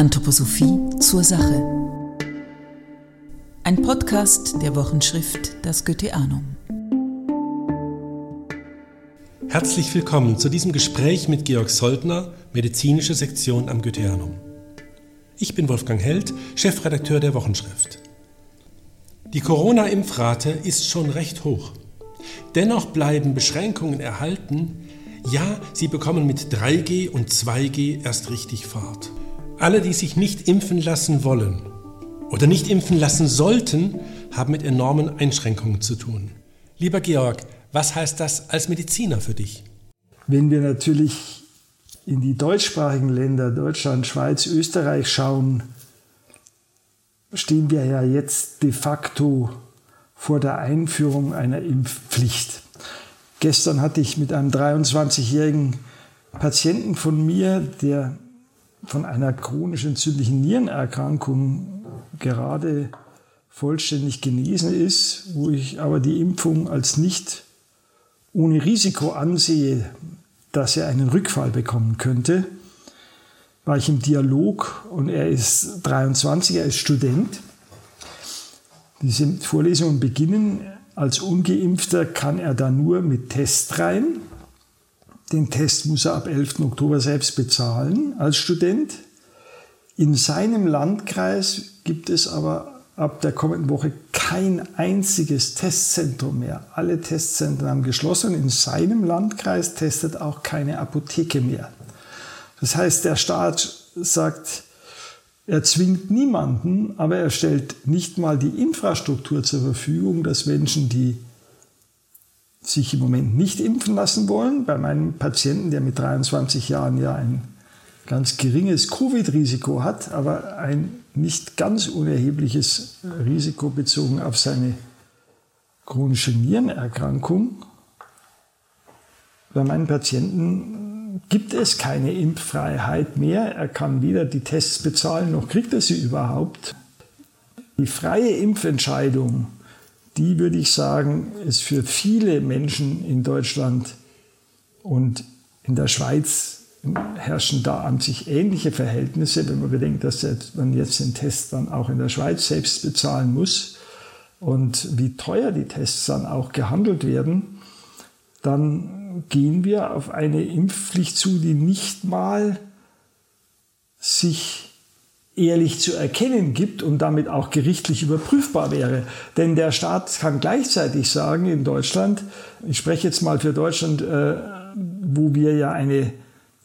Anthroposophie zur Sache. Ein Podcast der Wochenschrift Das Goetheanum. Herzlich willkommen zu diesem Gespräch mit Georg Soldner, medizinische Sektion am Goetheanum. Ich bin Wolfgang Held, Chefredakteur der Wochenschrift. Die Corona-Impfrate ist schon recht hoch. Dennoch bleiben Beschränkungen erhalten, ja, sie bekommen mit 3G und 2G erst richtig Fahrt. Alle, die sich nicht impfen lassen wollen oder nicht impfen lassen sollten, haben mit enormen Einschränkungen zu tun. Lieber Georg, was heißt das als Mediziner für dich? Wenn wir natürlich in die deutschsprachigen Länder, Deutschland, Schweiz, Österreich schauen, stehen wir ja jetzt de facto vor der Einführung einer Impfpflicht. Gestern hatte ich mit einem 23-jährigen Patienten von mir, der von einer chronisch entzündlichen Nierenerkrankung gerade vollständig genesen ist, wo ich aber die Impfung als nicht ohne Risiko ansehe, dass er einen Rückfall bekommen könnte, war ich im Dialog und er ist 23, er ist Student. Diese Vorlesungen beginnen als ungeimpfter kann er da nur mit Test rein. Den Test muss er ab 11. Oktober selbst bezahlen als Student. In seinem Landkreis gibt es aber ab der kommenden Woche kein einziges Testzentrum mehr. Alle Testzentren haben geschlossen. In seinem Landkreis testet auch keine Apotheke mehr. Das heißt, der Staat sagt, er zwingt niemanden, aber er stellt nicht mal die Infrastruktur zur Verfügung, dass Menschen, die sich im Moment nicht impfen lassen wollen, bei meinem Patienten, der mit 23 Jahren ja ein ganz geringes Covid-Risiko hat, aber ein nicht ganz unerhebliches Risiko bezogen auf seine chronische Nierenerkrankung. Bei meinen Patienten gibt es keine Impffreiheit mehr. Er kann weder die Tests bezahlen, noch kriegt er sie überhaupt. Die freie Impfentscheidung, die würde ich sagen, ist für viele Menschen in Deutschland und in der Schweiz herrschen da an sich ähnliche Verhältnisse, wenn man bedenkt, dass man jetzt den Test dann auch in der Schweiz selbst bezahlen muss und wie teuer die Tests dann auch gehandelt werden, dann gehen wir auf eine Impfpflicht zu, die nicht mal sich ehrlich zu erkennen gibt und damit auch gerichtlich überprüfbar wäre. Denn der Staat kann gleichzeitig sagen in Deutschland, ich spreche jetzt mal für Deutschland, äh, wo wir ja eine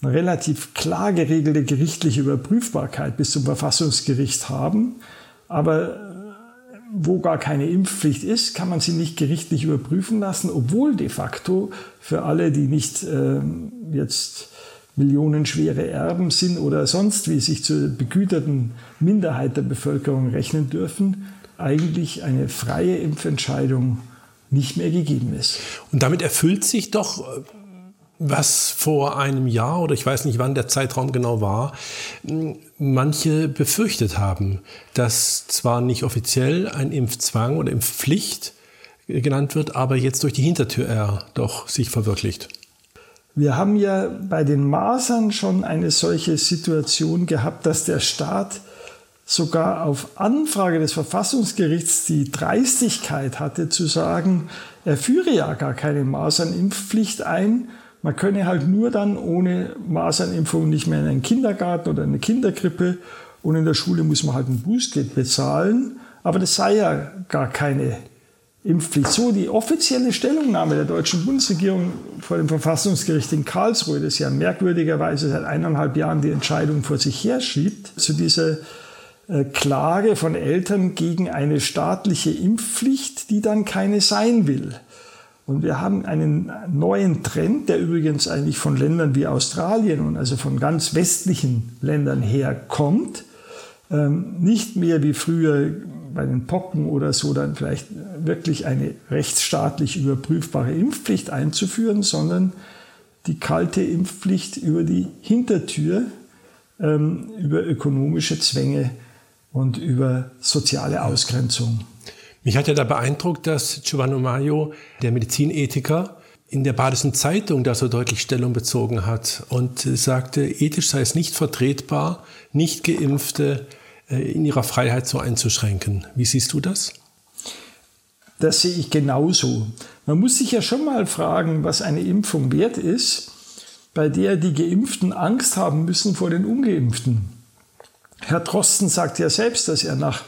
relativ klar geregelte gerichtliche Überprüfbarkeit bis zum Verfassungsgericht haben, aber wo gar keine Impfpflicht ist, kann man sie nicht gerichtlich überprüfen lassen, obwohl de facto für alle, die nicht äh, jetzt millionenschwere Erben sind oder sonst wie sich zur begüterten Minderheit der Bevölkerung rechnen dürfen, eigentlich eine freie Impfentscheidung nicht mehr gegeben ist. Und damit erfüllt sich doch äh, was vor einem Jahr oder ich weiß nicht, wann der Zeitraum genau war, manche befürchtet haben, dass zwar nicht offiziell ein Impfzwang oder Impfpflicht genannt wird, aber jetzt durch die Hintertür er doch sich verwirklicht. Wir haben ja bei den Masern schon eine solche Situation gehabt, dass der Staat sogar auf Anfrage des Verfassungsgerichts die Dreistigkeit hatte zu sagen, er führe ja gar keine Masernimpfpflicht ein, man könne halt nur dann ohne Masernimpfung nicht mehr in einen Kindergarten oder eine Kinderkrippe und in der Schule muss man halt ein Bußgeld bezahlen. Aber das sei ja gar keine Impfpflicht. So die offizielle Stellungnahme der deutschen Bundesregierung vor dem Verfassungsgericht in Karlsruhe, das ja merkwürdigerweise seit eineinhalb Jahren die Entscheidung vor sich herschiebt, zu dieser äh, Klage von Eltern gegen eine staatliche Impfpflicht, die dann keine sein will. Und wir haben einen neuen Trend, der übrigens eigentlich von Ländern wie Australien und also von ganz westlichen Ländern her kommt. Ähm, nicht mehr wie früher bei den Pocken oder so dann vielleicht wirklich eine rechtsstaatlich überprüfbare Impfpflicht einzuführen, sondern die kalte Impfpflicht über die Hintertür, ähm, über ökonomische Zwänge und über soziale Ausgrenzung. Mich hat ja da beeindruckt, dass Giovanni Maio, der Medizinethiker, in der Badischen Zeitung da so deutlich Stellung bezogen hat und sagte, ethisch sei es nicht vertretbar, nicht geimpfte äh, in ihrer Freiheit so einzuschränken. Wie siehst du das? Das sehe ich genauso. Man muss sich ja schon mal fragen, was eine Impfung wert ist, bei der die Geimpften Angst haben müssen vor den Ungeimpften. Herr Drosten sagt ja selbst, dass er nach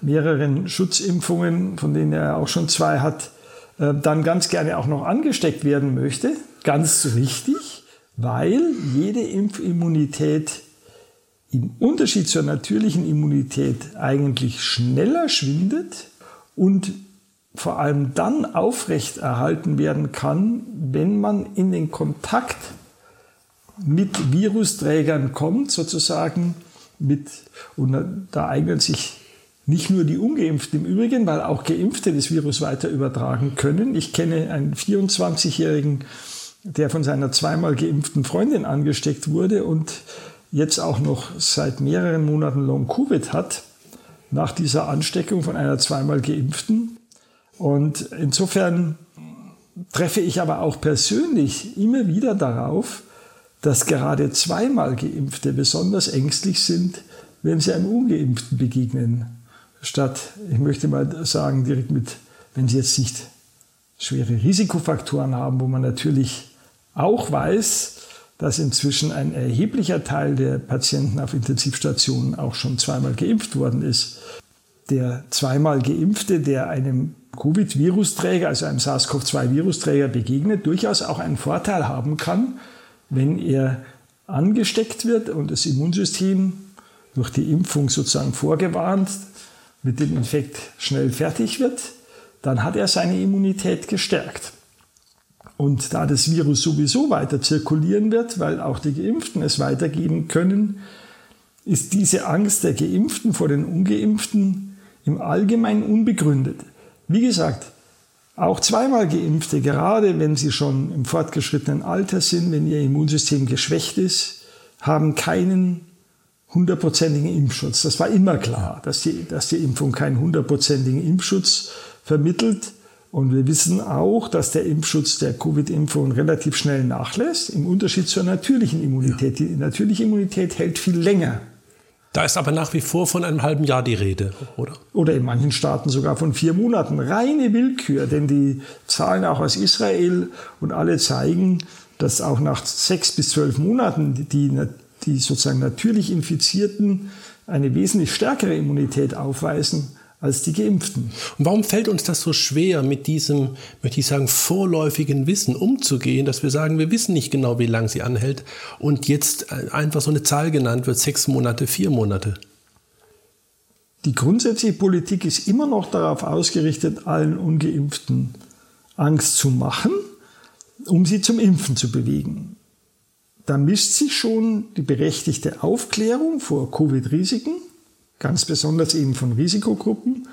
mehreren Schutzimpfungen, von denen er auch schon zwei hat, äh, dann ganz gerne auch noch angesteckt werden möchte. Ganz richtig, weil jede Impfimmunität im Unterschied zur natürlichen Immunität eigentlich schneller schwindet und vor allem dann aufrechterhalten werden kann, wenn man in den Kontakt mit Virusträgern kommt, sozusagen mit, und da eignen sich nicht nur die Ungeimpften im Übrigen, weil auch Geimpfte das Virus weiter übertragen können. Ich kenne einen 24-Jährigen, der von seiner zweimal geimpften Freundin angesteckt wurde und jetzt auch noch seit mehreren Monaten Long-Covid hat, nach dieser Ansteckung von einer zweimal geimpften. Und insofern treffe ich aber auch persönlich immer wieder darauf, dass gerade zweimal Geimpfte besonders ängstlich sind, wenn sie einem Ungeimpften begegnen. Statt, ich möchte mal sagen, direkt mit, wenn sie jetzt nicht schwere Risikofaktoren haben, wo man natürlich auch weiß, dass inzwischen ein erheblicher Teil der Patienten auf Intensivstationen auch schon zweimal geimpft worden ist. Der zweimal geimpfte, der einem Covid-Virusträger, also einem SARS-CoV-2-Virusträger begegnet, durchaus auch einen Vorteil haben kann, wenn er angesteckt wird und das Immunsystem durch die Impfung sozusagen vorgewarnt mit dem Infekt schnell fertig wird, dann hat er seine Immunität gestärkt. Und da das Virus sowieso weiter zirkulieren wird, weil auch die Geimpften es weitergeben können, ist diese Angst der Geimpften vor den Ungeimpften im Allgemeinen unbegründet. Wie gesagt, auch zweimal Geimpfte, gerade wenn sie schon im fortgeschrittenen Alter sind, wenn ihr Immunsystem geschwächt ist, haben keinen hundertprozentigen Impfschutz. Das war immer klar, dass die, dass die Impfung keinen hundertprozentigen Impfschutz vermittelt. Und wir wissen auch, dass der Impfschutz der Covid-Impfung relativ schnell nachlässt, im Unterschied zur natürlichen Immunität. Die natürliche Immunität hält viel länger. Da ist aber nach wie vor von einem halben Jahr die Rede, oder? Oder in manchen Staaten sogar von vier Monaten. Reine Willkür, denn die Zahlen auch aus Israel und alle zeigen, dass auch nach sechs bis zwölf Monaten die, die sozusagen natürlich Infizierten eine wesentlich stärkere Immunität aufweisen als die Geimpften. Und warum fällt uns das so schwer, mit diesem, möchte ich sagen, vorläufigen Wissen umzugehen, dass wir sagen, wir wissen nicht genau, wie lange sie anhält und jetzt einfach so eine Zahl genannt wird, sechs Monate, vier Monate? Die grundsätzliche Politik ist immer noch darauf ausgerichtet, allen Ungeimpften Angst zu machen, um sie zum Impfen zu bewegen. Da mischt sich schon die berechtigte Aufklärung vor Covid-Risiken ganz besonders eben von Risikogruppen,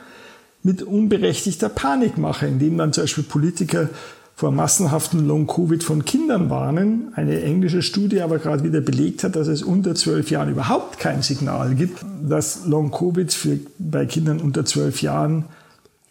mit unberechtigter Panikmache, indem dann zum Beispiel Politiker vor massenhaften Long-Covid von Kindern warnen. Eine englische Studie aber gerade wieder belegt hat, dass es unter zwölf Jahren überhaupt kein Signal gibt, dass Long-Covid bei Kindern unter zwölf Jahren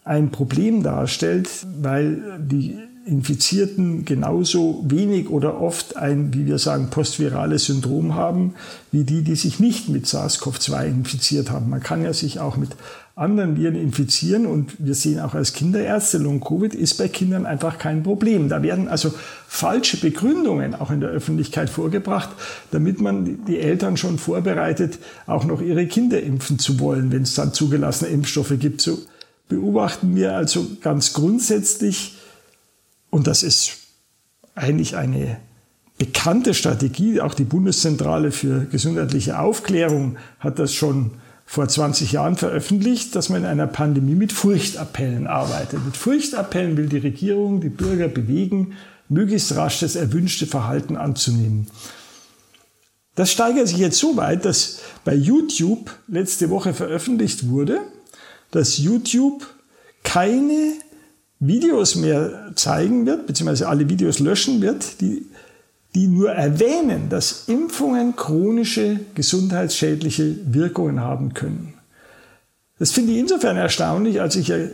ein Problem darstellt, weil die Infizierten genauso wenig oder oft ein, wie wir sagen, postvirales Syndrom haben, wie die, die sich nicht mit SARS-CoV-2 infiziert haben. Man kann ja sich auch mit anderen Viren infizieren und wir sehen auch als Kinderärzte, Long-Covid ist bei Kindern einfach kein Problem. Da werden also falsche Begründungen auch in der Öffentlichkeit vorgebracht, damit man die Eltern schon vorbereitet, auch noch ihre Kinder impfen zu wollen, wenn es dann zugelassene Impfstoffe gibt. So beobachten wir also ganz grundsätzlich, und das ist eigentlich eine bekannte Strategie. Auch die Bundeszentrale für gesundheitliche Aufklärung hat das schon vor 20 Jahren veröffentlicht, dass man in einer Pandemie mit Furchtappellen arbeitet. Mit Furchtappellen will die Regierung die Bürger bewegen, möglichst rasch das erwünschte Verhalten anzunehmen. Das steigert sich jetzt so weit, dass bei YouTube letzte Woche veröffentlicht wurde, dass YouTube keine Videos mehr zeigen wird, beziehungsweise alle Videos löschen wird, die, die nur erwähnen, dass Impfungen chronische gesundheitsschädliche Wirkungen haben können. Das finde ich insofern erstaunlich, als ich äh,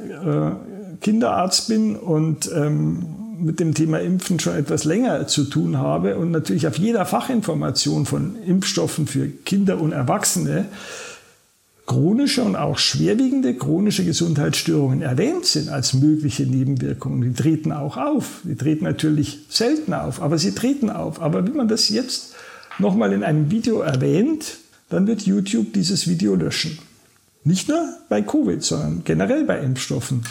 Kinderarzt bin und ähm, mit dem Thema Impfen schon etwas länger zu tun habe und natürlich auf jeder Fachinformation von Impfstoffen für Kinder und Erwachsene chronische und auch schwerwiegende chronische Gesundheitsstörungen erwähnt sind als mögliche Nebenwirkungen. Die treten auch auf. Die treten natürlich selten auf, aber sie treten auf. Aber wenn man das jetzt nochmal in einem Video erwähnt, dann wird YouTube dieses Video löschen. Nicht nur bei Covid, sondern generell bei Impfstoffen.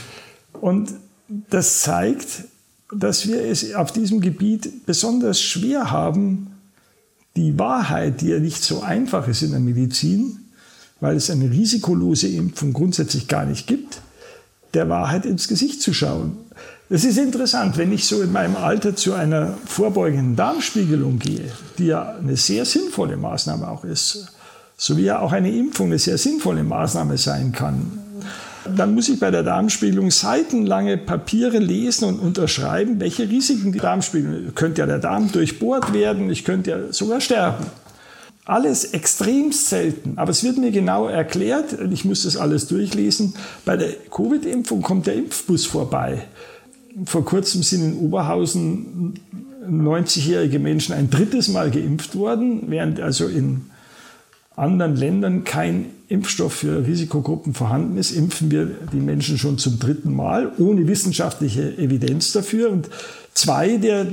Und das zeigt, dass wir es auf diesem Gebiet besonders schwer haben, die Wahrheit, die ja nicht so einfach ist in der Medizin, weil es eine risikolose Impfung grundsätzlich gar nicht gibt, der Wahrheit ins Gesicht zu schauen. Es ist interessant, wenn ich so in meinem Alter zu einer vorbeugenden Darmspiegelung gehe, die ja eine sehr sinnvolle Maßnahme auch ist, so wie ja auch eine Impfung eine sehr sinnvolle Maßnahme sein kann. Dann muss ich bei der Darmspiegelung seitenlange Papiere lesen und unterschreiben, welche Risiken die Darmspiegelung. Könnte ja der Darm durchbohrt werden, ich könnte ja sogar sterben. Alles extrem selten, aber es wird mir genau erklärt, ich muss das alles durchlesen. Bei der Covid-Impfung kommt der Impfbus vorbei. Vor kurzem sind in Oberhausen 90-jährige Menschen ein drittes Mal geimpft worden, während also in anderen Ländern kein Impfstoff für Risikogruppen vorhanden ist, impfen wir die Menschen schon zum dritten Mal, ohne wissenschaftliche Evidenz dafür. Und zwei der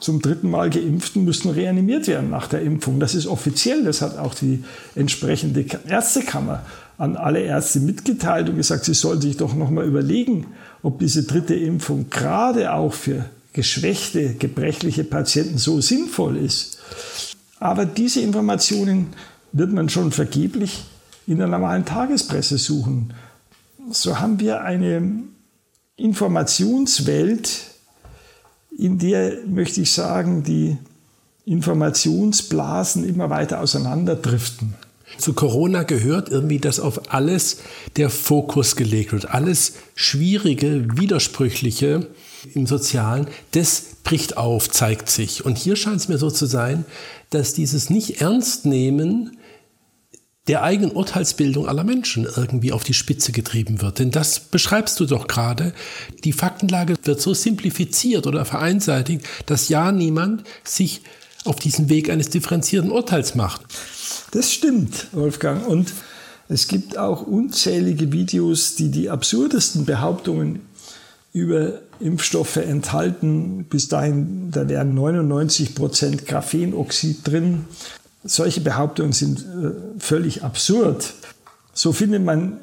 zum dritten Mal Geimpften müssen reanimiert werden nach der Impfung. Das ist offiziell, das hat auch die entsprechende Ärztekammer an alle Ärzte mitgeteilt und gesagt, sie sollen sich doch nochmal überlegen, ob diese dritte Impfung gerade auch für geschwächte, gebrechliche Patienten so sinnvoll ist. Aber diese Informationen wird man schon vergeblich in der normalen Tagespresse suchen. So haben wir eine Informationswelt, in der, möchte ich sagen, die Informationsblasen immer weiter auseinanderdriften. Zu Corona gehört irgendwie, dass auf alles der Fokus gelegt wird. Alles Schwierige, Widersprüchliche im Sozialen, das bricht auf, zeigt sich. Und hier scheint es mir so zu sein, dass dieses Nicht-Ernst-Nehmen der eigenen Urteilsbildung aller Menschen irgendwie auf die Spitze getrieben wird. Denn das beschreibst du doch gerade. Die Faktenlage wird so simplifiziert oder vereinseitigt, dass ja niemand sich auf diesen Weg eines differenzierten Urteils macht. Das stimmt, Wolfgang. Und es gibt auch unzählige Videos, die die absurdesten Behauptungen über Impfstoffe enthalten. Bis dahin, da wären 99 Prozent Graphenoxid drin. Solche Behauptungen sind äh, völlig absurd. So findet man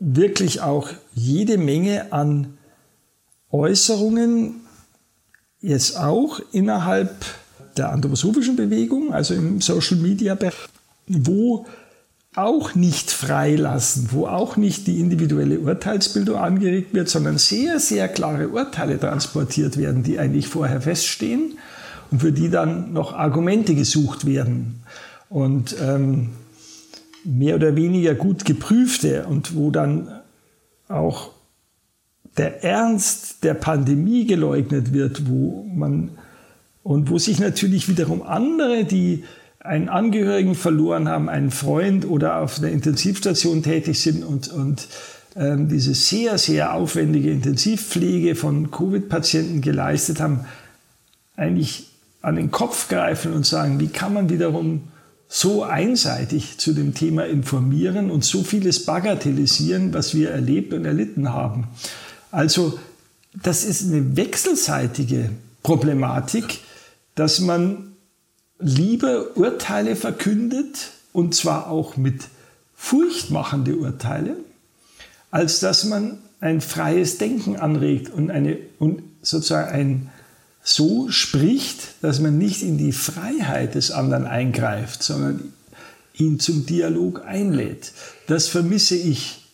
wirklich auch jede Menge an Äußerungen, jetzt auch innerhalb der anthroposophischen Bewegung, also im Social Media, wo auch nicht freilassen, wo auch nicht die individuelle Urteilsbildung angeregt wird, sondern sehr, sehr klare Urteile transportiert werden, die eigentlich vorher feststehen und für die dann noch Argumente gesucht werden und ähm, mehr oder weniger gut geprüfte und wo dann auch der Ernst der Pandemie geleugnet wird, wo man und wo sich natürlich wiederum andere, die einen Angehörigen verloren haben, einen Freund oder auf der Intensivstation tätig sind und, und ähm, diese sehr, sehr aufwendige Intensivpflege von Covid-Patienten geleistet haben, eigentlich an den Kopf greifen und sagen, wie kann man wiederum so einseitig zu dem Thema informieren und so vieles bagatellisieren, was wir erlebt und erlitten haben. Also das ist eine wechselseitige Problematik, dass man lieber Urteile verkündet, und zwar auch mit furchtmachende Urteile, als dass man ein freies Denken anregt und, eine, und sozusagen ein so spricht, dass man nicht in die Freiheit des anderen eingreift, sondern ihn zum Dialog einlädt. Das vermisse ich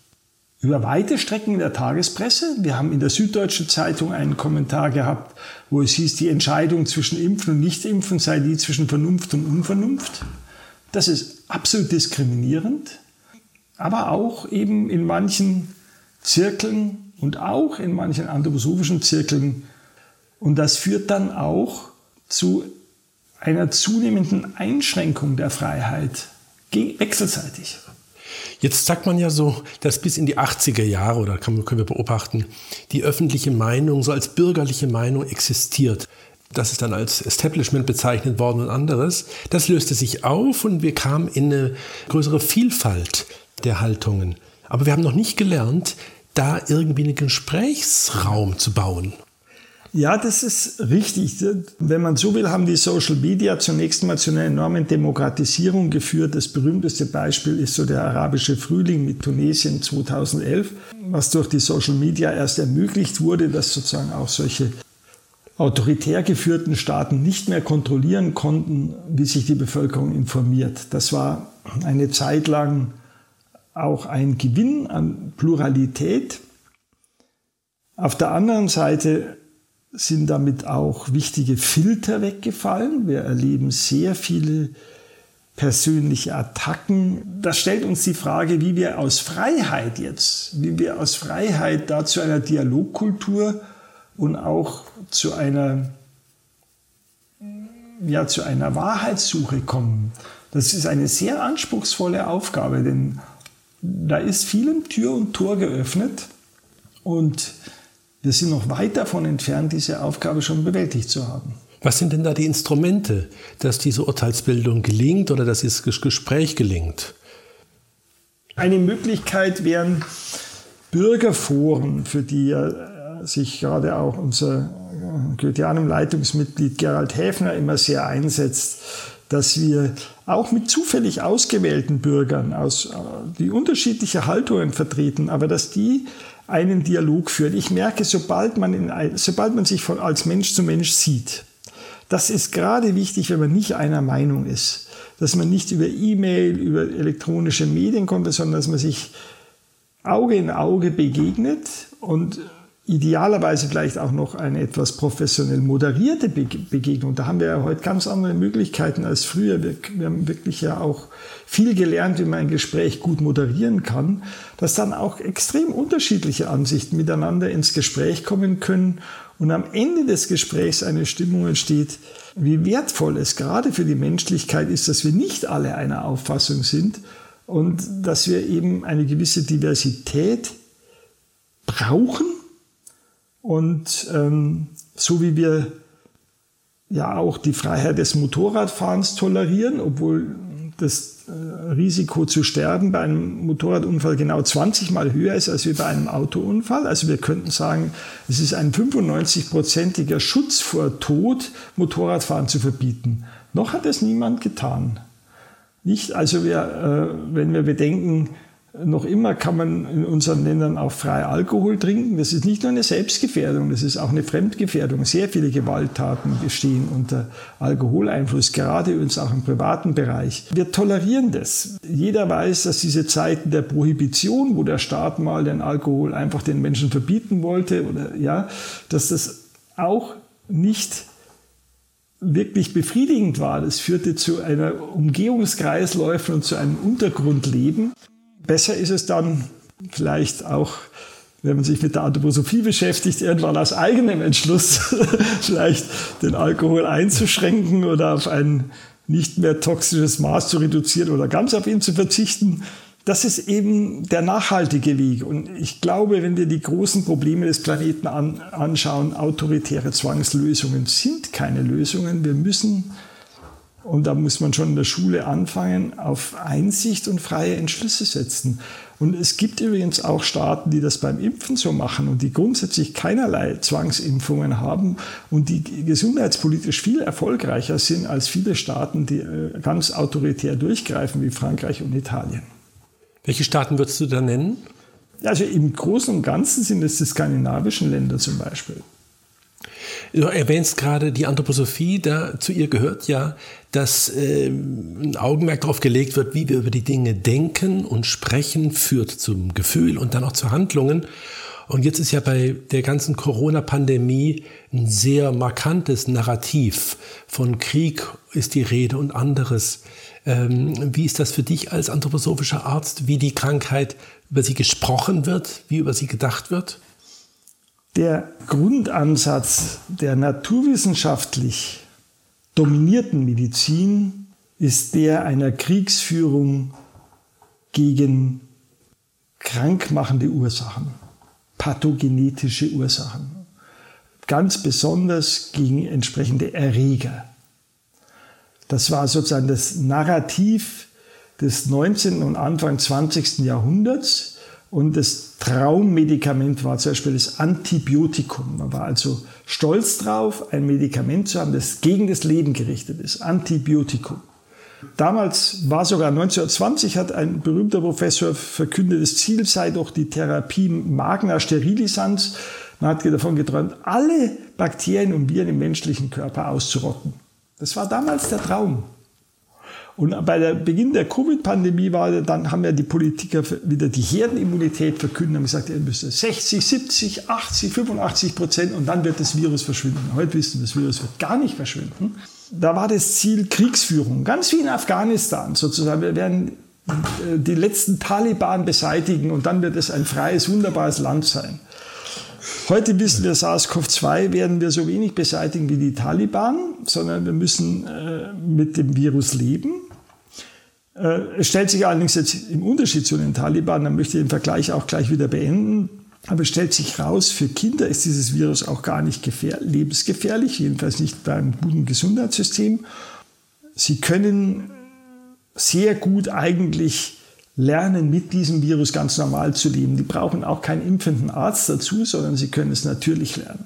über weite Strecken in der Tagespresse. Wir haben in der Süddeutschen Zeitung einen Kommentar gehabt, wo es hieß, die Entscheidung zwischen Impfen und Nichtimpfen sei die zwischen Vernunft und Unvernunft. Das ist absolut diskriminierend, aber auch eben in manchen Zirkeln und auch in manchen anthroposophischen Zirkeln und das führt dann auch zu einer zunehmenden Einschränkung der Freiheit wechselseitig. Jetzt sagt man ja so, dass bis in die 80er Jahre, oder können wir beobachten, die öffentliche Meinung so als bürgerliche Meinung existiert. Das ist dann als Establishment bezeichnet worden und anderes. Das löste sich auf und wir kamen in eine größere Vielfalt der Haltungen. Aber wir haben noch nicht gelernt, da irgendwie einen Gesprächsraum zu bauen. Ja, das ist richtig. Wenn man so will, haben die Social Media zunächst mal zu einer enormen Demokratisierung geführt. Das berühmteste Beispiel ist so der arabische Frühling mit Tunesien 2011, was durch die Social Media erst ermöglicht wurde, dass sozusagen auch solche autoritär geführten Staaten nicht mehr kontrollieren konnten, wie sich die Bevölkerung informiert. Das war eine Zeit lang auch ein Gewinn an Pluralität. Auf der anderen Seite sind damit auch wichtige Filter weggefallen. Wir erleben sehr viele persönliche Attacken. Das stellt uns die Frage, wie wir aus Freiheit jetzt, wie wir aus Freiheit da zu einer Dialogkultur und auch zu einer, ja, zu einer Wahrheitssuche kommen. Das ist eine sehr anspruchsvolle Aufgabe, denn da ist vielem Tür und Tor geöffnet und wir sind noch weit davon entfernt, diese Aufgabe schon bewältigt zu haben. Was sind denn da die Instrumente, dass diese Urteilsbildung gelingt oder dass dieses Gespräch gelingt? Eine Möglichkeit wären Bürgerforen, für die äh, sich gerade auch unser äh, Goetheanum-Leitungsmitglied Gerald Häfner immer sehr einsetzt, dass wir auch mit zufällig ausgewählten Bürgern, aus, äh, die unterschiedliche Haltungen vertreten, aber dass die einen Dialog führen. Ich merke, sobald man, in, sobald man sich von, als Mensch zu Mensch sieht, das ist gerade wichtig, wenn man nicht einer Meinung ist, dass man nicht über E-Mail, über elektronische Medien kommt, sondern dass man sich Auge in Auge begegnet und idealerweise vielleicht auch noch eine etwas professionell moderierte Begegnung. Da haben wir ja heute ganz andere Möglichkeiten als früher. Wir, wir, haben wirklich ja auch viel gelernt, wie man ein Gespräch gut moderieren kann, dass dann auch extrem unterschiedliche Ansichten miteinander ins Gespräch kommen können und am Ende des Gesprächs eine Stimmung entsteht, wie wertvoll es gerade für die Menschlichkeit ist, dass wir nicht alle einer Auffassung sind und dass wir eben eine gewisse Diversität brauchen, und ähm, so wie wir ja auch die Freiheit des Motorradfahrens tolerieren, obwohl das äh, Risiko zu sterben bei einem Motorradunfall genau 20 Mal höher ist als bei einem Autounfall. Also wir könnten sagen, es ist ein 95-prozentiger Schutz vor Tod, Motorradfahren zu verbieten. Noch hat es niemand getan. Nicht, also wir, äh, wenn wir bedenken, noch immer kann man in unseren Ländern auch frei Alkohol trinken. Das ist nicht nur eine Selbstgefährdung, das ist auch eine Fremdgefährdung. Sehr viele Gewalttaten bestehen unter Alkoholeinfluss, gerade übrigens auch im privaten Bereich. Wir tolerieren das. Jeder weiß, dass diese Zeiten der Prohibition, wo der Staat mal den Alkohol einfach den Menschen verbieten wollte, oder ja, dass das auch nicht wirklich befriedigend war. Das führte zu einer Umgehungskreisläufen und zu einem Untergrundleben. Besser ist es dann vielleicht auch, wenn man sich mit der Anthroposophie beschäftigt, irgendwann aus eigenem Entschluss vielleicht den Alkohol einzuschränken oder auf ein nicht mehr toxisches Maß zu reduzieren oder ganz auf ihn zu verzichten. Das ist eben der nachhaltige Weg. Und ich glaube, wenn wir die großen Probleme des Planeten an, anschauen, autoritäre Zwangslösungen sind keine Lösungen. Wir müssen und da muss man schon in der Schule anfangen, auf Einsicht und freie Entschlüsse setzen. Und es gibt übrigens auch Staaten, die das beim Impfen so machen und die grundsätzlich keinerlei Zwangsimpfungen haben und die gesundheitspolitisch viel erfolgreicher sind als viele Staaten, die äh, ganz autoritär durchgreifen, wie Frankreich und Italien. Welche Staaten würdest du da nennen? Also im Großen und Ganzen sind es die skandinavischen Länder zum Beispiel. Du erwähnst gerade die Anthroposophie, da zu ihr gehört ja, dass äh, ein Augenmerk darauf gelegt wird, wie wir über die Dinge denken und sprechen, führt zum Gefühl und dann auch zu Handlungen. Und jetzt ist ja bei der ganzen Corona-Pandemie ein sehr markantes Narrativ von Krieg ist die Rede und anderes. Ähm, wie ist das für dich als anthroposophischer Arzt, wie die Krankheit über sie gesprochen wird, wie über sie gedacht wird? Der Grundansatz der naturwissenschaftlich dominierten Medizin ist der einer Kriegsführung gegen krankmachende Ursachen, pathogenetische Ursachen. Ganz besonders gegen entsprechende Erreger. Das war sozusagen das Narrativ des 19. und Anfang 20. Jahrhunderts. Und das Traummedikament war zum Beispiel das Antibiotikum. Man war also stolz drauf, ein Medikament zu haben, das gegen das Leben gerichtet ist. Antibiotikum. Damals war sogar 1920 hat ein berühmter Professor verkündet, das Ziel sei doch die Therapie Magna Sterilisans. Man hat davon geträumt, alle Bakterien und Viren im menschlichen Körper auszurotten. Das war damals der Traum. Und bei der Beginn der Covid-Pandemie war, dann haben ja die Politiker wieder die Herdenimmunität verkündet, haben gesagt, ihr müsst 60, 70, 80, 85 Prozent und dann wird das Virus verschwinden. Heute wissen wir, das Virus wird gar nicht verschwinden. Da war das Ziel Kriegsführung, ganz wie in Afghanistan sozusagen. Wir werden äh, die letzten Taliban beseitigen und dann wird es ein freies, wunderbares Land sein. Heute wissen wir, SARS-CoV-2 werden wir so wenig beseitigen wie die Taliban, sondern wir müssen äh, mit dem Virus leben. Äh, es stellt sich allerdings jetzt im Unterschied zu den Taliban, dann möchte ich den Vergleich auch gleich wieder beenden. Aber es stellt sich raus, für Kinder ist dieses Virus auch gar nicht lebensgefährlich, jedenfalls nicht beim guten Gesundheitssystem. Sie können sehr gut eigentlich lernen, mit diesem Virus ganz normal zu leben. Die brauchen auch keinen impfenden Arzt dazu, sondern sie können es natürlich lernen.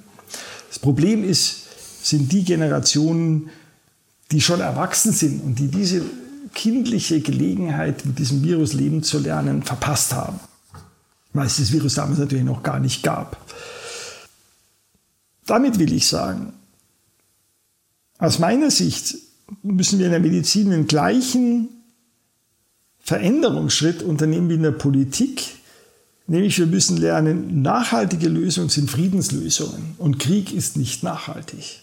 Das Problem ist, sind die Generationen, die schon erwachsen sind und die diese kindliche Gelegenheit, mit diesem Virus leben zu lernen, verpasst haben. Weil es das Virus damals natürlich noch gar nicht gab. Damit will ich sagen, aus meiner Sicht müssen wir in der Medizin den gleichen Veränderungsschritt unternehmen wie in der Politik, nämlich wir müssen lernen, nachhaltige Lösungen sind Friedenslösungen und Krieg ist nicht nachhaltig.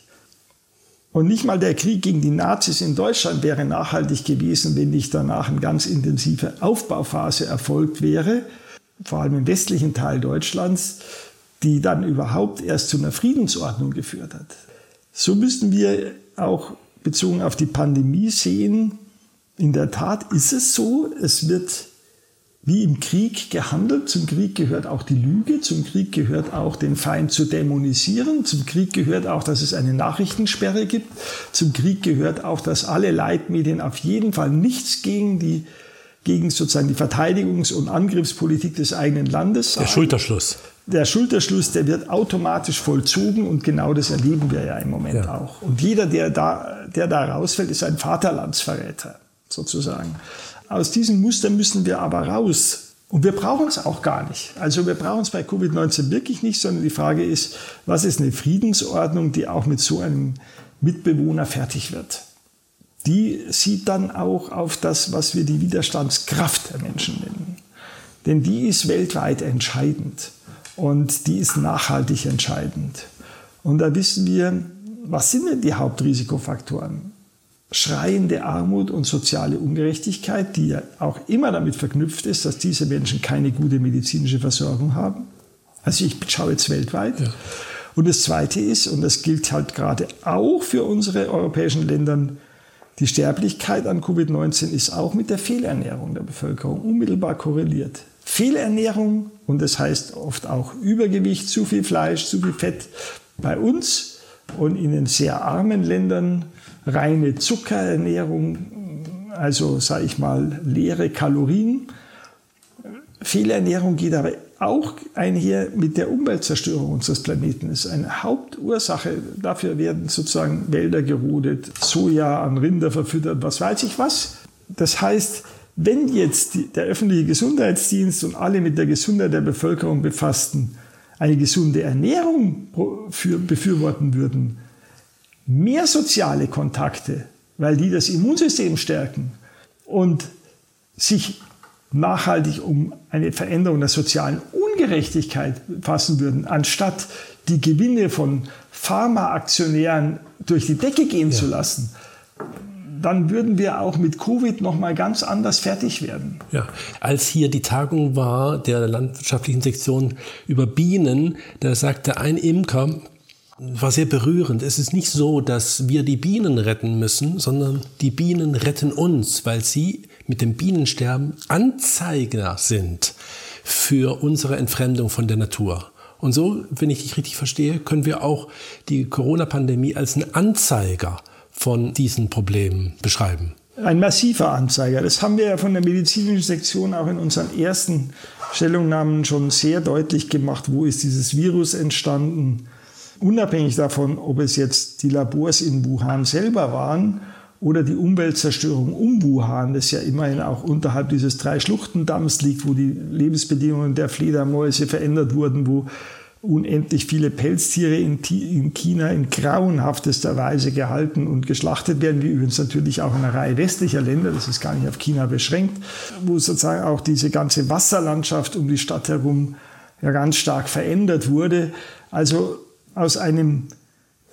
Und nicht mal der Krieg gegen die Nazis in Deutschland wäre nachhaltig gewesen, wenn nicht danach eine ganz intensive Aufbauphase erfolgt wäre, vor allem im westlichen Teil Deutschlands, die dann überhaupt erst zu einer Friedensordnung geführt hat. So müssen wir auch bezogen auf die Pandemie sehen, in der Tat ist es so, es wird wie im Krieg gehandelt. Zum Krieg gehört auch die Lüge, zum Krieg gehört auch den Feind zu dämonisieren, zum Krieg gehört auch, dass es eine Nachrichtensperre gibt, zum Krieg gehört auch, dass alle Leitmedien auf jeden Fall nichts gegen die gegen sozusagen die Verteidigungs- und Angriffspolitik des eigenen Landes sagen. Der Schulterschluss. Der Schulterschluss, der wird automatisch vollzogen und genau das erleben wir ja im Moment ja. auch. Und jeder, der da, der da rausfällt, ist ein Vaterlandsverräter sozusagen. Aus diesem Muster müssen wir aber raus. Und wir brauchen es auch gar nicht. Also wir brauchen es bei Covid-19 wirklich nicht, sondern die Frage ist, was ist eine Friedensordnung, die auch mit so einem Mitbewohner fertig wird? Die sieht dann auch auf das, was wir die Widerstandskraft der Menschen nennen. Denn die ist weltweit entscheidend und die ist nachhaltig entscheidend. Und da wissen wir, was sind denn die Hauptrisikofaktoren? Schreiende Armut und soziale Ungerechtigkeit, die ja auch immer damit verknüpft ist, dass diese Menschen keine gute medizinische Versorgung haben. Also ich schaue jetzt weltweit. Ja. Und das Zweite ist, und das gilt halt gerade auch für unsere europäischen Länder, die Sterblichkeit an Covid-19 ist auch mit der Fehlernährung der Bevölkerung unmittelbar korreliert. Fehlernährung, und das heißt oft auch Übergewicht, zu viel Fleisch, zu viel Fett bei uns und in den sehr armen Ländern reine Zuckerernährung, also sage ich mal leere Kalorien. Fehlernährung geht aber auch einher mit der Umweltzerstörung unseres Planeten. Das ist eine Hauptursache. Dafür werden sozusagen Wälder gerodet, Soja an Rinder verfüttert, was weiß ich was. Das heißt, wenn jetzt der öffentliche Gesundheitsdienst und alle mit der Gesundheit der Bevölkerung befassten eine gesunde Ernährung befürworten würden, mehr soziale Kontakte, weil die das Immunsystem stärken und sich nachhaltig um eine Veränderung der sozialen Ungerechtigkeit fassen würden, anstatt die Gewinne von Pharmaaktionären durch die Decke gehen ja. zu lassen, dann würden wir auch mit Covid noch mal ganz anders fertig werden. Ja, als hier die Tagung war der landwirtschaftlichen Sektion über Bienen, da sagte ein Imker, war sehr berührend. Es ist nicht so, dass wir die Bienen retten müssen, sondern die Bienen retten uns, weil sie mit dem Bienensterben Anzeiger sind für unsere Entfremdung von der Natur. Und so, wenn ich dich richtig verstehe, können wir auch die Corona-Pandemie als einen Anzeiger von diesen Problemen beschreiben. Ein massiver Anzeiger. Das haben wir ja von der medizinischen Sektion auch in unseren ersten Stellungnahmen schon sehr deutlich gemacht. Wo ist dieses Virus entstanden? Unabhängig davon, ob es jetzt die Labors in Wuhan selber waren oder die Umweltzerstörung um Wuhan, das ja immerhin auch unterhalb dieses Drei-Schluchten-Damms liegt, wo die Lebensbedingungen der Fledermäuse verändert wurden, wo unendlich viele Pelztiere in, China in grauenhaftester Weise gehalten und geschlachtet werden, wie übrigens natürlich auch in einer Reihe westlicher Länder, das ist gar nicht auf China beschränkt, wo sozusagen auch diese ganze Wasserlandschaft um die Stadt herum ja ganz stark verändert wurde. Also aus einem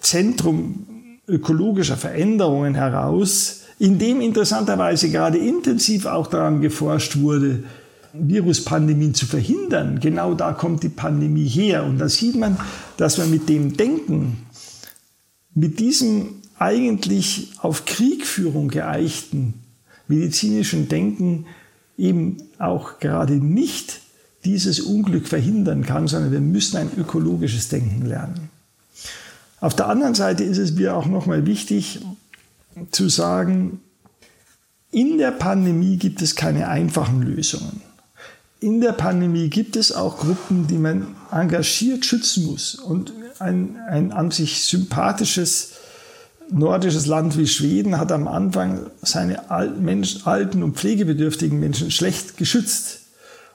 Zentrum ökologischer Veränderungen heraus, in dem interessanterweise gerade intensiv auch daran geforscht wurde, Viruspandemien zu verhindern. Genau da kommt die Pandemie her. Und da sieht man, dass man mit dem Denken, mit diesem eigentlich auf Kriegführung geeichten medizinischen Denken eben auch gerade nicht dieses Unglück verhindern kann, sondern wir müssen ein ökologisches Denken lernen. Auf der anderen Seite ist es mir auch nochmal wichtig zu sagen, in der Pandemie gibt es keine einfachen Lösungen. In der Pandemie gibt es auch Gruppen, die man engagiert schützen muss. Und ein, ein an sich sympathisches nordisches Land wie Schweden hat am Anfang seine alten und pflegebedürftigen Menschen schlecht geschützt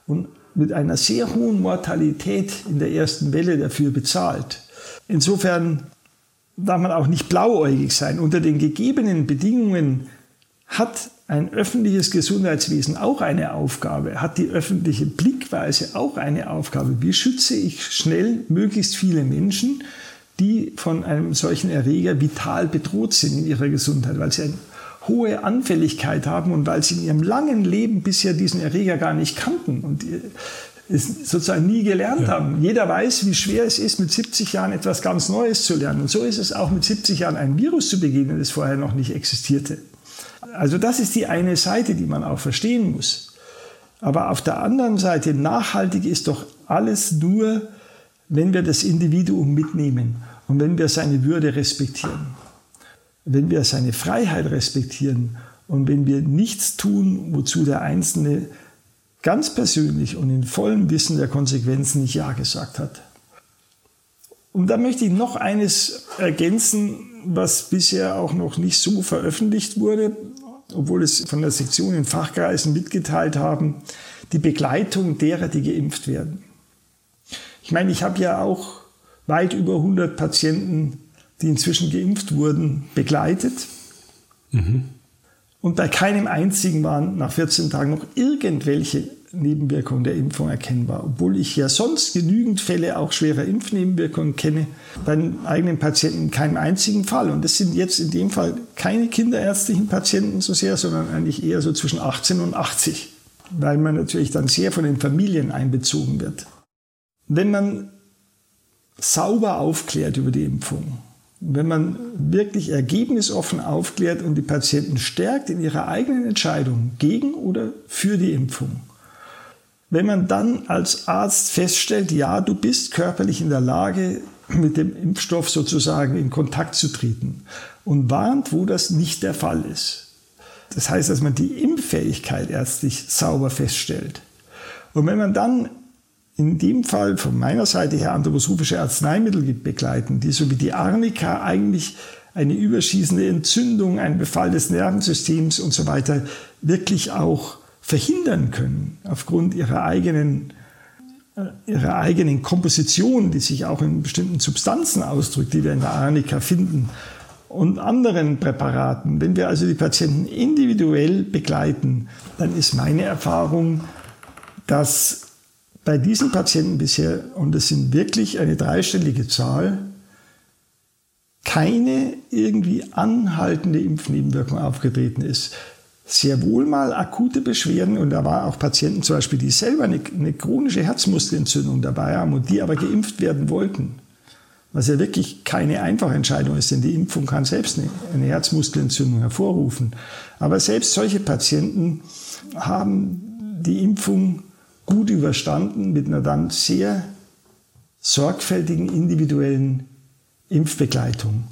und mit einer sehr hohen Mortalität in der ersten Welle dafür bezahlt. Insofern darf man auch nicht blauäugig sein. Unter den gegebenen Bedingungen hat ein öffentliches Gesundheitswesen auch eine Aufgabe, hat die öffentliche Blickweise auch eine Aufgabe. Wie schütze ich schnell möglichst viele Menschen, die von einem solchen Erreger vital bedroht sind in ihrer Gesundheit, weil sie eine hohe Anfälligkeit haben und weil sie in ihrem langen Leben bisher diesen Erreger gar nicht kannten. Und es sozusagen nie gelernt ja. haben. Jeder weiß, wie schwer es ist, mit 70 Jahren etwas ganz Neues zu lernen. Und so ist es auch mit 70 Jahren ein Virus zu begegnen, das vorher noch nicht existierte. Also das ist die eine Seite, die man auch verstehen muss. Aber auf der anderen Seite, nachhaltig ist doch alles nur, wenn wir das Individuum mitnehmen und wenn wir seine Würde respektieren. Wenn wir seine Freiheit respektieren und wenn wir nichts tun, wozu der Einzelne ganz persönlich und in vollem Wissen der Konsequenzen nicht Ja gesagt hat. Und da möchte ich noch eines ergänzen, was bisher auch noch nicht so veröffentlicht wurde, obwohl es von der Sektion in Fachkreisen mitgeteilt haben, die Begleitung derer, die geimpft werden. Ich meine, ich habe ja auch weit über 100 Patienten, die inzwischen geimpft wurden, begleitet. Mhm. Und bei keinem einzigen waren nach 14 Tagen noch irgendwelche Nebenwirkungen der Impfung erkennbar. Obwohl ich ja sonst genügend Fälle auch schwerer Impfnebenwirkungen kenne, bei den eigenen Patienten keinen einzigen Fall. Und das sind jetzt in dem Fall keine kinderärztlichen Patienten so sehr, sondern eigentlich eher so zwischen 18 und 80, weil man natürlich dann sehr von den Familien einbezogen wird. Wenn man sauber aufklärt über die Impfung, wenn man wirklich ergebnisoffen aufklärt und die Patienten stärkt in ihrer eigenen Entscheidung gegen oder für die Impfung, wenn man dann als Arzt feststellt, ja, du bist körperlich in der Lage, mit dem Impfstoff sozusagen in Kontakt zu treten und warnt, wo das nicht der Fall ist. Das heißt, dass man die Impffähigkeit ärztlich sauber feststellt. Und wenn man dann in dem Fall von meiner Seite her anthroposophische Arzneimittel begleiten, die so wie die Arnika eigentlich eine überschießende Entzündung, ein Befall des Nervensystems und so weiter wirklich auch verhindern können aufgrund ihrer eigenen, äh, ihrer eigenen Komposition, die sich auch in bestimmten Substanzen ausdrückt, die wir in der Arnika finden und anderen Präparaten. Wenn wir also die Patienten individuell begleiten, dann ist meine Erfahrung, dass bei diesen Patienten bisher, und es sind wirklich eine dreistellige Zahl, keine irgendwie anhaltende Impfnebenwirkung aufgetreten ist sehr wohl mal akute Beschwerden und da war auch Patienten zum Beispiel, die selber eine, eine chronische Herzmuskelentzündung dabei haben und die aber geimpft werden wollten. was ja wirklich keine einfache Entscheidung ist, denn die Impfung kann selbst eine, eine Herzmuskelentzündung hervorrufen. Aber selbst solche Patienten haben die Impfung gut überstanden mit einer dann sehr sorgfältigen individuellen Impfbegleitung.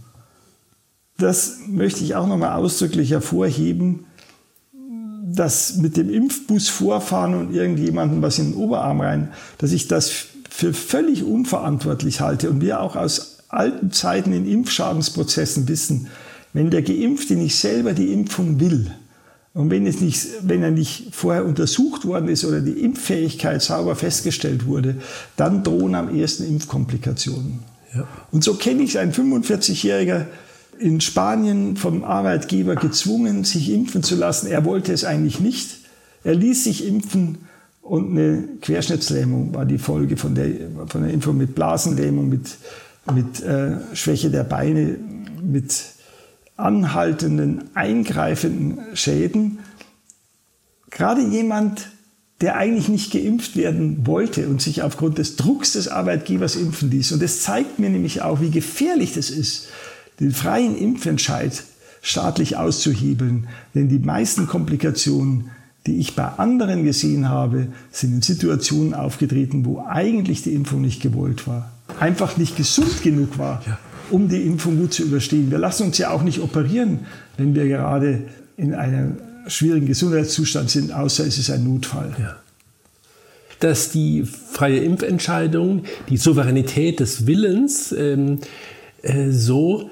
Das möchte ich auch nochmal ausdrücklich hervorheben, dass mit dem Impfbus vorfahren und irgendjemandem was in den Oberarm rein, dass ich das für völlig unverantwortlich halte und wir auch aus alten Zeiten in Impfschadensprozessen wissen, wenn der Geimpfte nicht selber die Impfung will und wenn, es nicht, wenn er nicht vorher untersucht worden ist oder die Impffähigkeit sauber festgestellt wurde, dann drohen am ersten Impfkomplikationen. Ja. Und so kenne ich ein 45-Jähriger, in Spanien vom Arbeitgeber gezwungen, sich impfen zu lassen. Er wollte es eigentlich nicht. Er ließ sich impfen und eine Querschnittslähmung war die Folge von der, von der Impfung mit Blasenlähmung, mit, mit äh, Schwäche der Beine, mit anhaltenden, eingreifenden Schäden. Gerade jemand, der eigentlich nicht geimpft werden wollte und sich aufgrund des Drucks des Arbeitgebers impfen ließ. Und das zeigt mir nämlich auch, wie gefährlich das ist, den freien Impfentscheid staatlich auszuhebeln. Denn die meisten Komplikationen, die ich bei anderen gesehen habe, sind in Situationen aufgetreten, wo eigentlich die Impfung nicht gewollt war. Einfach nicht gesund genug war, um die Impfung gut zu überstehen. Wir lassen uns ja auch nicht operieren, wenn wir gerade in einem schwierigen Gesundheitszustand sind, außer es ist ein Notfall. Ja dass die freie Impfentscheidung, die Souveränität des Willens ähm, äh, so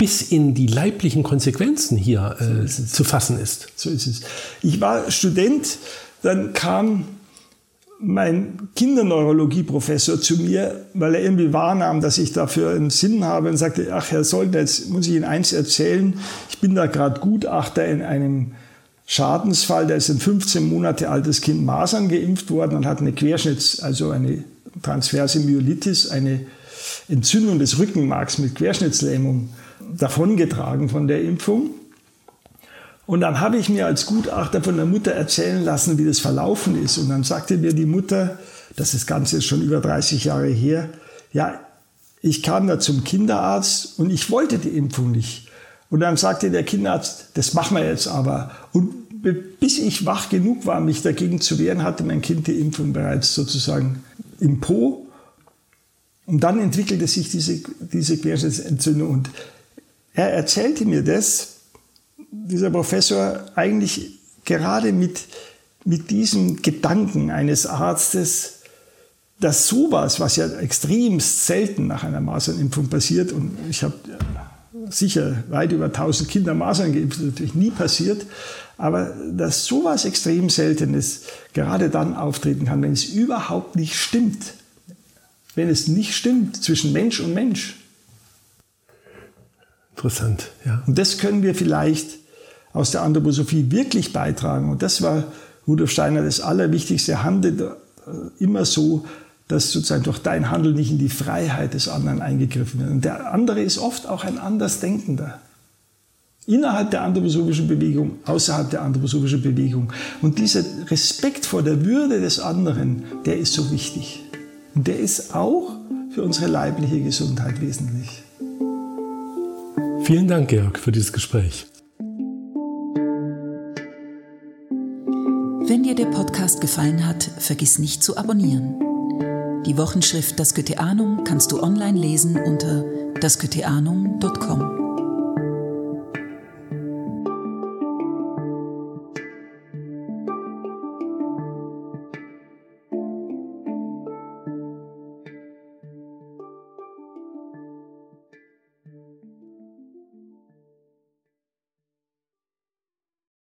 bis in die leiblichen Konsequenzen hier äh, so zu fassen ist. So ist es. Ich war Student, dann kam mein Kinderneurologieprofessor zu mir, weil er irgendwie wahrnahm, dass ich dafür einen Sinn habe und sagte, ach Herr Soldner, jetzt muss ich Ihnen eins erzählen. Ich bin da gerade Gutachter in einem Schadensfall, da ist ein 15 Monate altes Kind Masern geimpft worden und hat eine Querschnitts-, also eine transverse Myelitis, eine Entzündung des Rückenmarks mit Querschnittslähmung davongetragen von der Impfung. Und dann habe ich mir als Gutachter von der Mutter erzählen lassen, wie das verlaufen ist. Und dann sagte mir die Mutter, das ist Ganze schon über 30 Jahre her, ja, ich kam da zum Kinderarzt und ich wollte die Impfung nicht. Und dann sagte der Kinderarzt, das machen wir jetzt aber. Und bis ich wach genug war, mich dagegen zu wehren, hatte mein Kind die Impfung bereits sozusagen im Po. Und dann entwickelte sich diese, diese Querschnittsentzündung. Und er erzählte mir das, dieser Professor, eigentlich gerade mit, mit diesem Gedanken eines Arztes, dass sowas, was ja extremst selten nach einer Masernimpfung passiert, und ich habe sicher weit über 1000 Kinder Masern geimpft, natürlich nie passiert, aber dass sowas extrem Seltenes gerade dann auftreten kann, wenn es überhaupt nicht stimmt. Wenn es nicht stimmt zwischen Mensch und Mensch. Interessant, ja. Und das können wir vielleicht aus der Anthroposophie wirklich beitragen. Und das war Rudolf Steiner das Allerwichtigste. Handle äh, immer so, dass sozusagen durch dein Handeln nicht in die Freiheit des anderen eingegriffen wird. Und der andere ist oft auch ein Andersdenkender. Innerhalb der anthroposophischen Bewegung, außerhalb der anthroposophischen Bewegung. Und dieser Respekt vor der Würde des anderen, der ist so wichtig. Und der ist auch für unsere leibliche Gesundheit wesentlich. Vielen Dank, Georg, für dieses Gespräch. Wenn dir der Podcast gefallen hat, vergiss nicht zu abonnieren. Die Wochenschrift Das Goetheanum kannst du online lesen unter dasgoetheanum.com.